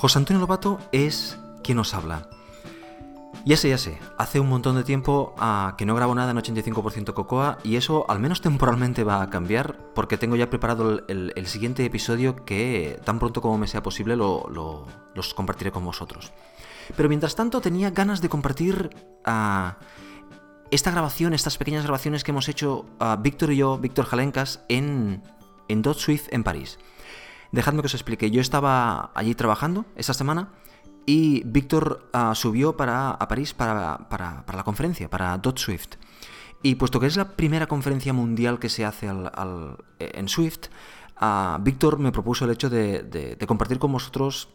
José Antonio Lobato es quien nos habla. Ya sé, ya sé, hace un montón de tiempo ah, que no grabo nada en 85% Cocoa y eso al menos temporalmente va a cambiar porque tengo ya preparado el, siguiente episodio que tan pronto como me sea posible lo, los compartiré con vosotros. Pero mientras tanto tenía ganas de compartir ah, esta grabación, estas pequeñas grabaciones que hemos hecho ah, Víctor y yo, Víctor Jalencas, en, en Dot Swift en París. Dejadme que os explique, yo estaba allí trabajando esa semana y Víctor ah, subió para, a París para, la conferencia, para Dot Swift. Y puesto que es la primera conferencia mundial que se hace en Swift, uh, Víctor me propuso el hecho de, compartir con vosotros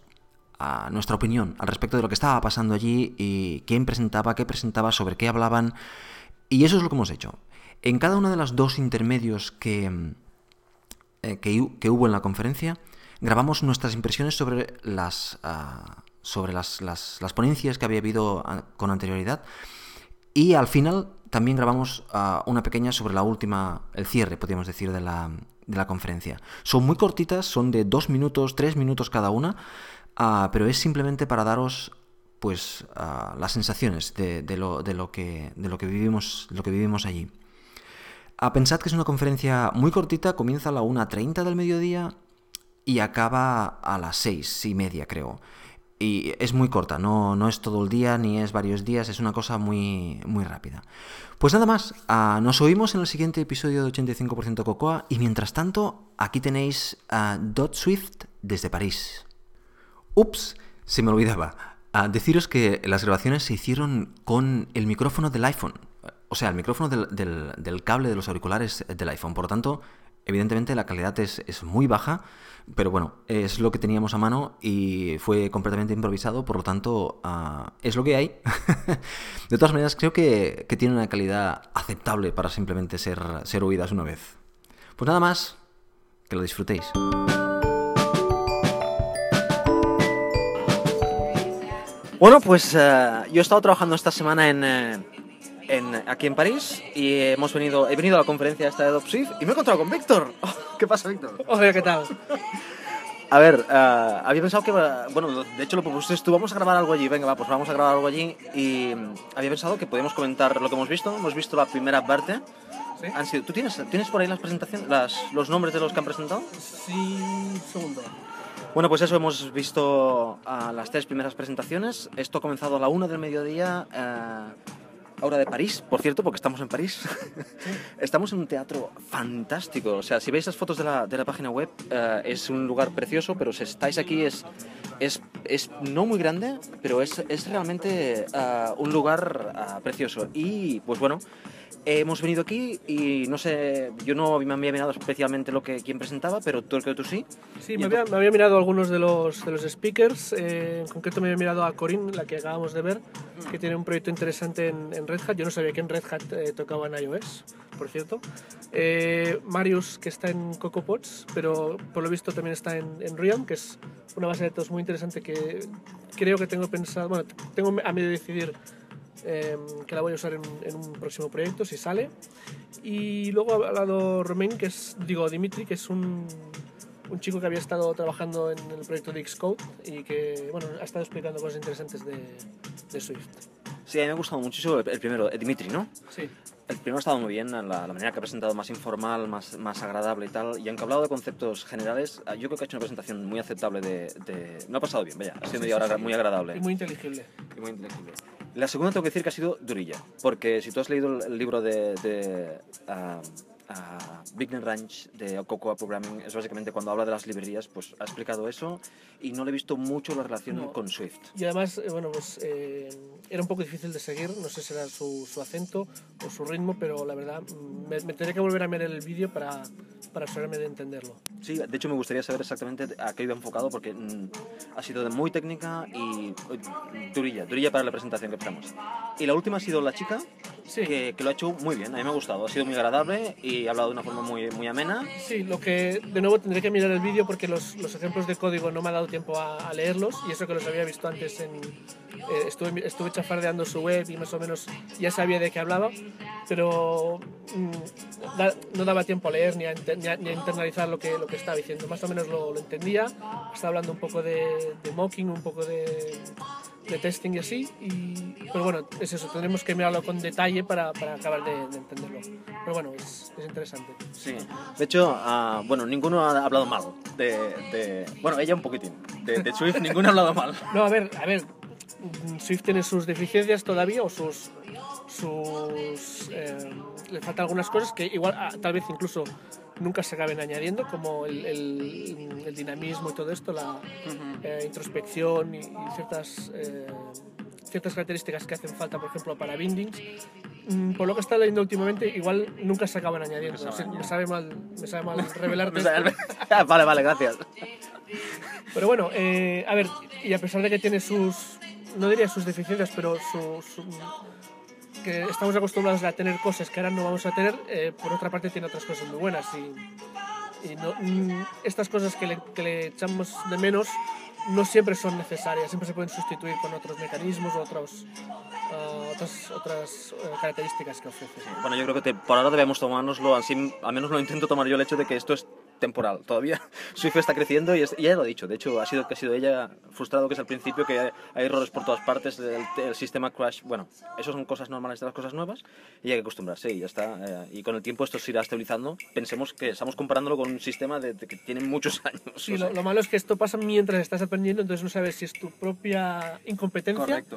uh, nuestra opinión al respecto de lo que estaba pasando allí y quién presentaba, qué presentaba, sobre qué hablaban. Y eso es lo que hemos hecho. En cada uno de los dos intermedios que, eh, que, hubo en la conferencia, grabamos nuestras impresiones sobre las sobre las, ponencias que había habido ah, con anterioridad. Y al final también grabamos ah, una pequeña sobre la última, el cierre, podríamos decir, de la, de la conferencia. Son muy cortitas, son de dos minutos, tres minutos cada una, pero es simplemente para daros pues las sensaciones de, lo, de, lo, que, de lo, que vivimos, lo que vivimos allí. Pensad que es una conferencia muy cortita, comienza a la 1.30 del mediodía y acaba a las 6 y media, creo. Y es muy corta, no, no es todo el día ni es varios días, es una cosa muy, muy rápida. Pues nada más, ah, nos oímos en el siguiente episodio de 85% Cocoa y mientras tanto, aquí tenéis a Dot Swift desde París. Ups, se me olvidaba. Ah, deciros que las grabaciones se hicieron con el micrófono del iPhone. O sea, el micrófono del, del cable de los auriculares del iPhone. Por lo tanto, evidentemente la calidad es, es muy baja. Pero bueno, es lo que teníamos a mano y fue completamente improvisado, por lo tanto, ah, es lo que hay. de todas maneras, creo que, tiene una calidad aceptable para simplemente ser, ser oídas una vez. Pues nada más, que lo disfrutéis. Bueno, pues eh, yo he estado trabajando esta semana en, eh, en, aquí en París y hemos venido, he venido a la conferencia esta de Dopsif y me he encontrado con Víctor. ¿Qué pasa, Víctor? Hola, ¿qué tal? A ver, uh, había pensado que, bueno, de hecho lo propusiste tú, vamos a grabar algo allí, venga, va, pues vamos a grabar algo allí y había pensado que podíamos comentar lo que hemos visto, hemos visto la primera parte. ¿Sí? Han sido, ¿Tú tienes, tienes por ahí las presentaciones, las, los nombres de los que han presentado? Sí, segundo. Bueno, pues eso, hemos visto uh, las tres primeras presentaciones. Esto ha comenzado a la una del mediodía. Uh, Ahora de París, por cierto, porque estamos en París. estamos en un teatro fantástico. O sea, si veis las fotos de la, de la página web, eh, es un lugar precioso, pero si estáis aquí es, es, es no muy grande, pero es, es realmente eh, un lugar eh, precioso. Y pues bueno, hemos venido aquí y no sé, yo no me había mirado especialmente lo que quien presentaba, pero tú creo que tú sí. Sí, me había, me había, mirado algunos de los, de los speakers, eh, en concreto me había mirado a Corinne, la que acabamos de ver, que tiene un proyecto interesante en, en Red Hat. Yo no sabía que en Red Hat eh, tocaba en iOS, por cierto. Eh, Marius, que está en CocoaPods, pero por lo visto también está en, en Realm, que es una base de datos muy interesante que creo que tengo pensado, bueno, tengo a medio de decidir Em, que la voy a usar en, un próximo proyecto si sale. Y luego ha hablado Romain, que es, digo, Dimitri, que es un, un chico que había estado trabajando en el proyecto de Xcode y que bueno, ha estado explicando cosas interesantes de, de Swift. Sí, a mí me ha gustado muchísimo el, primero, Dimitri, ¿no? Sí. El primero ha estado muy bien, la, la, manera que ha presentado más informal, más, más agradable y tal. Y aunque ha hablado de conceptos generales, ah, yo creo que ha hecho una presentación muy aceptable de... de... Me ha pasado bien, vaya. Ha sido media hora muy agradable. Y muy inteligible. Y muy inteligible. La segunda tengo que decir que ha sido durilla, porque si tú has leído el libro de, de uh, uh, Ranch de Cocoa Programming, es básicamente cuando habla de las librerías, pues ha explicado eso y no le he visto mucho la relación con Swift. Y además, eh, bueno, pues eh, era un poco difícil de seguir, no sé si era su, su acento o su ritmo, pero la verdad mm, me, me tendría que volver a ver el vídeo para, para asegurarme de entenderlo. Sí, de hecho me gustaría saber exactamente a qué iba enfocado porque mm, ha sido de muy técnica y durilla, durilla para la presentación que empezamos. Y la última ha sido la chica, que, que, lo ha hecho muy bien, a mí me ha gustado, ha sido muy agradable y ha hablado de una forma muy, muy amena. Sí, lo que de nuevo tendré que mirar el vídeo porque los, los, ejemplos de código no me ha dado tiempo a, a leerlos y eso que los había visto antes en, eh, estuve, estuve chafardeando su web y más o menos ya sabía de qué hablaba, pero mm, da- no daba tiempo a leer ni a, ni a- ni a internalizar lo que, lo que estaba diciendo. Más o menos lo, lo entendía. Estaba hablando un poco de, de mocking, un poco de, de testing y así. Y, pero bueno, es eso, tendremos que mirarlo con detalle para, para acabar de, de entenderlo. Pero bueno, es, es interesante. Sí. De hecho, ah, bueno, ninguno ha hablado mal de, de- Bueno, ella un poquitín. De, de Swift, ninguno ha hablado mal. No, a ver, a ver. Swift tiene sus deficiencias todavía o sus. Sus eh, le faltan algunas cosas que igual ah, tal vez incluso nunca se acaben añadiendo, como el, el- el dinamismo y todo esto, la eh, introspección y, y ciertas. eh, ciertas características que hacen falta, por ejemplo, para bindings. Mm, Por lo que estado leyendo últimamente, igual nunca se acaban añadiendo. Se acaban me sabe mal, me sabe mal revelarte. Vale, vale, gracias. Pero bueno, eh, a ver, y a pesar de que tiene sus, no diría sus deficiencias, pero su, su- que estamos acostumbrados a tener cosas que ahora no vamos a tener, eh, por otra parte tiene otras cosas muy buenas. Y, y no- mm, estas cosas que le, que le echamos de menos no siempre son necesarias, siempre se pueden sustituir con otros mecanismos o otros, ah, otras, otras eh, características que ofrece. Bueno, yo creo que te- por ahora debemos tomárnoslo, así, al menos lo intento tomar yo el hecho de que esto es temporal. Todavía Swift está creciendo y, es- y ella lo ha dicho. De hecho, ha sido que ha sido ella frustrado que es al principio, que hay, hay errores por todas partes, el, el sistema crash. Bueno, eso son cosas normales de las cosas nuevas y hay que acostumbrarse y ya está. eh, y con el tiempo esto se irá estabilizando. Pensemos que estamos comparándolo con un sistema de, de que tiene muchos años. Sí, lo, lo malo es que esto pasa mientras estás aprendiendo, entonces no sabes si es tu propia incompetencia Correcto.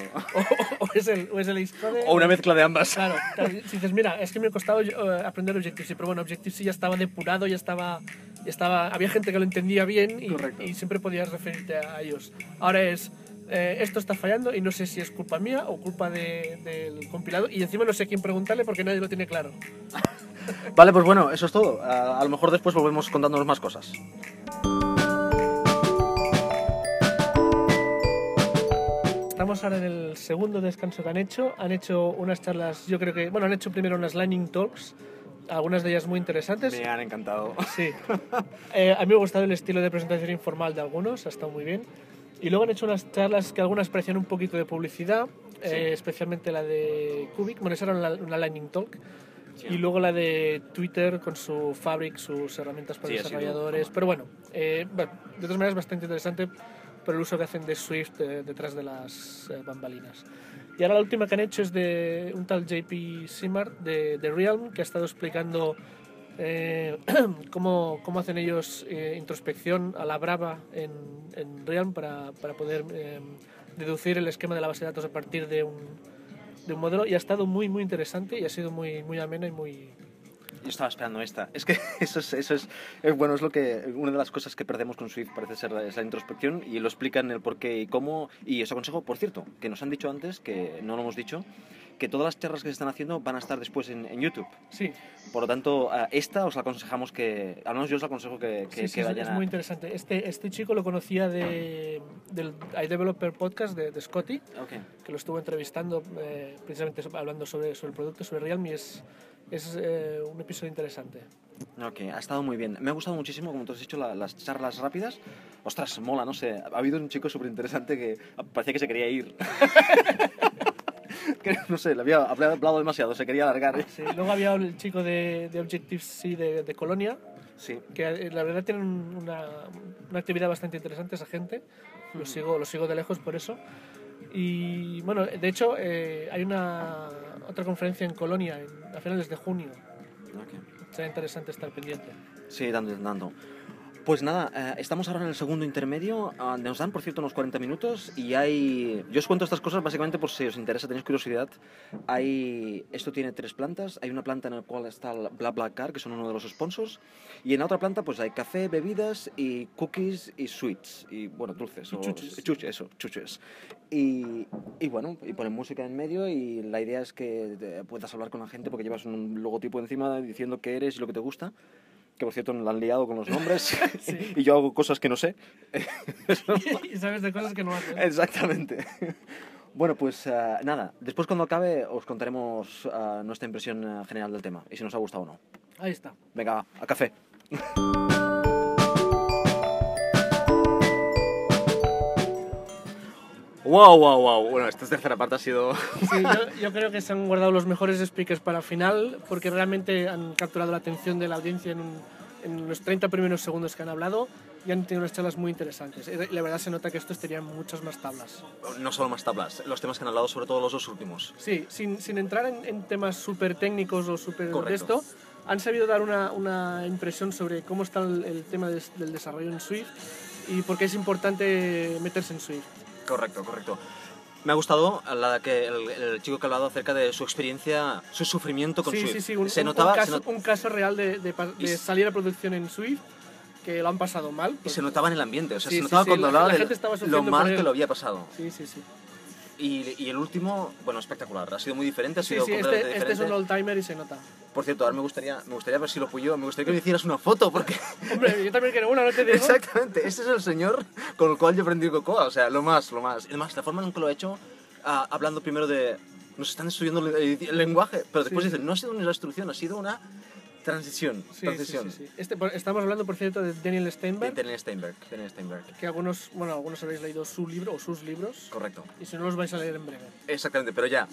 o, o es el, o es el Xcode. O una mezcla de ambas. Claro, claro, si dices, mira, es que me ha costado eh, aprender Objective-C, pero bueno, Objective-C ya estaba depurado, ya estaba, estaba, había gente que lo entendía bien y, siempre podías referirte a ellos. Ahora es, eh, esto está fallando y no sé si es culpa mía o culpa de- del compilado y encima no sé a quién preguntarle porque nadie lo tiene claro. Vale, pues bueno, eso es todo. A, a lo mejor después volvemos contándonos más cosas. Estamos ahora en el segundo descanso que han hecho. Han hecho unas charlas, yo creo que, bueno, han hecho primero unas Lightning Talks, algunas de ellas muy interesantes. Me han encantado. Sí. Eh, a mí me ha gustado el estilo de presentación informal de algunos, ha estado muy bien. Y luego han hecho unas charlas que algunas parecían un poquito de publicidad, eh, especialmente la de Cubic, bueno, esa era una, una Lightning Talk. Y luego la de Twitter con su Fabric, sus herramientas para Sí, sido- desarrolladores. Pero bueno, eh, bueno, de todas maneras bastante interesante por el uso que hacen de Swift eh, detrás de las eh, bambalinas. Y ahora la última que han hecho es de un tal JP Simard de, de Realm, que ha estado explicando eh, cómo, cómo hacen ellos eh, introspección a la brava en, en Realm para, para poder eh, deducir el esquema de la base de datos a partir de un, de un modelo. Y ha estado muy, muy interesante y ha sido muy, muy amena y muy... Yo estaba esperando esta. Es que eso es, eso es, es bueno, es lo que una de las cosas que perdemos con Swift parece ser es la introspección y lo explican el por qué y cómo. Y os aconsejo, por cierto, que nos han dicho antes, que no lo hemos dicho, que todas las charlas que se están haciendo van a estar después en, en YouTube. Sí, Por lo tanto, esta os aconsejamos que, al menos yo os aconsejo que, que, sí, que sí, es- vayan es muy interesante. Este, este chico lo conocía de, del iDeveloper Podcast de, de Scotty. Ok. que lo estuvo entrevistando eh, precisamente hablando sobre, sobre el producto, sobre Realme, y es, es eh, un episodio interesante. Ok, ha estado muy bien. Me ha gustado muchísimo, como tú has dicho, la- las charlas rápidas. Ostras, mola, no sé. Ha habido un chico súper interesante que parecía que se quería ir. Que, no sé, le había, hablado demasiado, se quería alargar. Sí, luego había el chico de, de Objective-C de, de Colonia, Sí. que eh, la verdad tienen una, una actividad bastante interesante esa gente, lo sigo, lo sigo de lejos por eso. Y bueno, de hecho eh, hay una otra conferencia en Colonia en- a finales de junio, ok. será interesante estar pendiente. Sí, dando, dando. Pues nada, eh, estamos ahora en el segundo intermedio. ah, nos dan, por cierto, unos 40 minutos y hay... Yo os cuento estas cosas básicamente por si os interesa, tenéis curiosidad. Hay... Esto tiene tres plantas. Hay una planta en la cual está el BlaBlaCar, que son uno de los sponsors. Y en la otra planta pues hay café, bebidas y cookies y sweets. Y, bueno, dulces. Y o- chuches. chuches, eso, chuches. Y, y bueno, y ponen música en medio y la idea es que eh, puedas hablar con la gente porque llevas un logotipo encima diciendo qué eres y lo que te gusta que por cierto la han liado con los nombres Sí. y yo hago cosas que no sé. y sabes de cosas que no haces. Exactamente. Bueno, pues eh, nada, después cuando acabe os contaremos eh, nuestra impresión eh, general del tema y si nos ha gustado o no. Ahí está. Venga, a café. Wow, wow, wow. Bueno, esta tercera parte ha sido... Sí, yo, yo creo que se han guardado los mejores speakers para final porque realmente han capturado la atención de la audiencia en, un- en los 30 primeros segundos que han hablado y han tenido unas charlas muy interesantes. La verdad se nota que estos tenían muchas más tablas. No solo más tablas, los temas que han hablado, sobre todo los dos últimos. Sí, sin, sin entrar en, en temas súper técnicos o súper de esto, han sabido dar una, una impresión sobre cómo está el, el tema des- del desarrollo en Swift y por qué es importante meterse en Swift. Correcto, correcto. Me ha gustado la que el, el chico que ha hablado acerca de su experiencia, su sufrimiento con Sí, Swift. sí, sí, un, se un- notaba, un se caso, not- un caso real de, de de salir a producción en Swift que lo han pasado mal. y porque- se notaba en el ambiente, o sea, Sí, se notaba sí, cuando la- hablaba la de lo mal que lo había pasado. Sí, sí, sí. Y, y el último, bueno, espectacular. Ha sido muy diferente, ha sido sí, completamente este, este es un diferente. old-timer y se nota. Por cierto, ahora me gustaría, me gustaría ver si lo puyo, me gustaría que me hicieras una foto, porque... Hombre, yo también quiero una, no te digo. Exactamente, ese es el señor con el cual yo aprendí Cocoa, o sea, lo más, lo más. Y además, la forma en que lo he hecho, ah, hablando primero de... Nos están destruyendo el, el lenguaje, pero después Sí. dicen, no ha sido una destrucción, ha sido una transición. Sí, transición. sí, sí. Este, estamos hablando, por cierto, de Daniel De Steinberg, Daniel Steinberg, Daniel Steinberg. que algunos, bueno, algunos habéis leído su libro o sus libros, Correcto. y si no los vais a leer en breve. Exactamente, pero ya.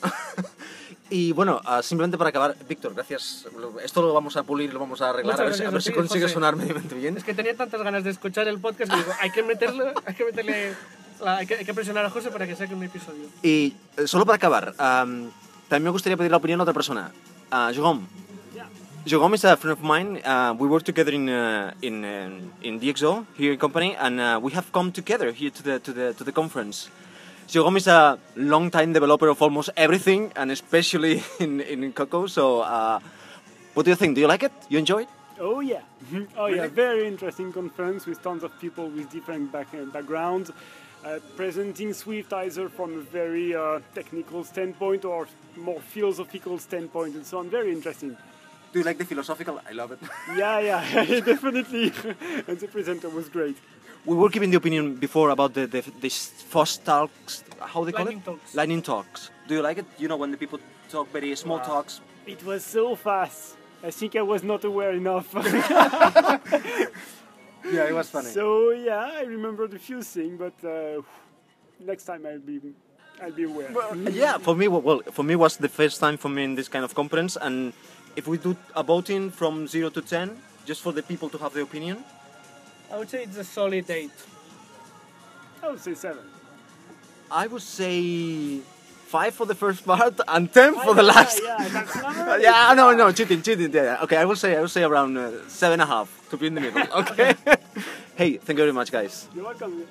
y bueno, ah, simplemente para acabar, Víctor, gracias. Esto lo vamos a pulir, lo vamos a arreglar, Muchas a ver, si- a ver a si consigue sonar medianamente bien. Es que tenía tantas ganas de escuchar el podcast que digo, hay que meterle, hay que meterle, la- hay, que, hay que presionar a José para que saque un episodio. Y eh, solo para acabar, am, también me gustaría pedir la opinión a otra persona. Uh, Jérôme. Jérôme is a friend of mine. Uh, we work together in uh, in um, in DxO here in company, and uh, we have come together here to the to the to the conference. Jérôme is a long-time developer of almost everything, and especially in in Coco. So, uh, what do you think? Do you like it? You enjoy it? Oh yeah, oh yeah, very interesting conference with tons of people with different back- uh, backgrounds, uh, presenting Swift either from a very uh, technical standpoint or more philosophical standpoint and so on. Very interesting. Do you like the philosophical? I love it. Yeah, yeah, definitely. and the presenter was great. we were giving the opinion before about the, the this fast talks. How they call it? talks. Lightning talks. Do you like it? You know when the people talk very small talks. It was so fast. I think I was not aware enough. Yeah, it was funny. so yeah, I remembered a few things, but uh, next time I'll be, I'll be aware. yeah, for me, well, for me was the first time for me in this kind of conference, and if we do a voting from zero to ten, just for the people to have the opinion, I would say it's a solid 8. I would say seven. I would say five for the first part and ten for the Yeah, last. Yeah, that's not yeah, no, no, cheating, cheating. Yeah, yeah. okay. I will say, I will say around uh, seven and a half to be in the middle. Okay. hey, thank you very much, guys. You're welcome.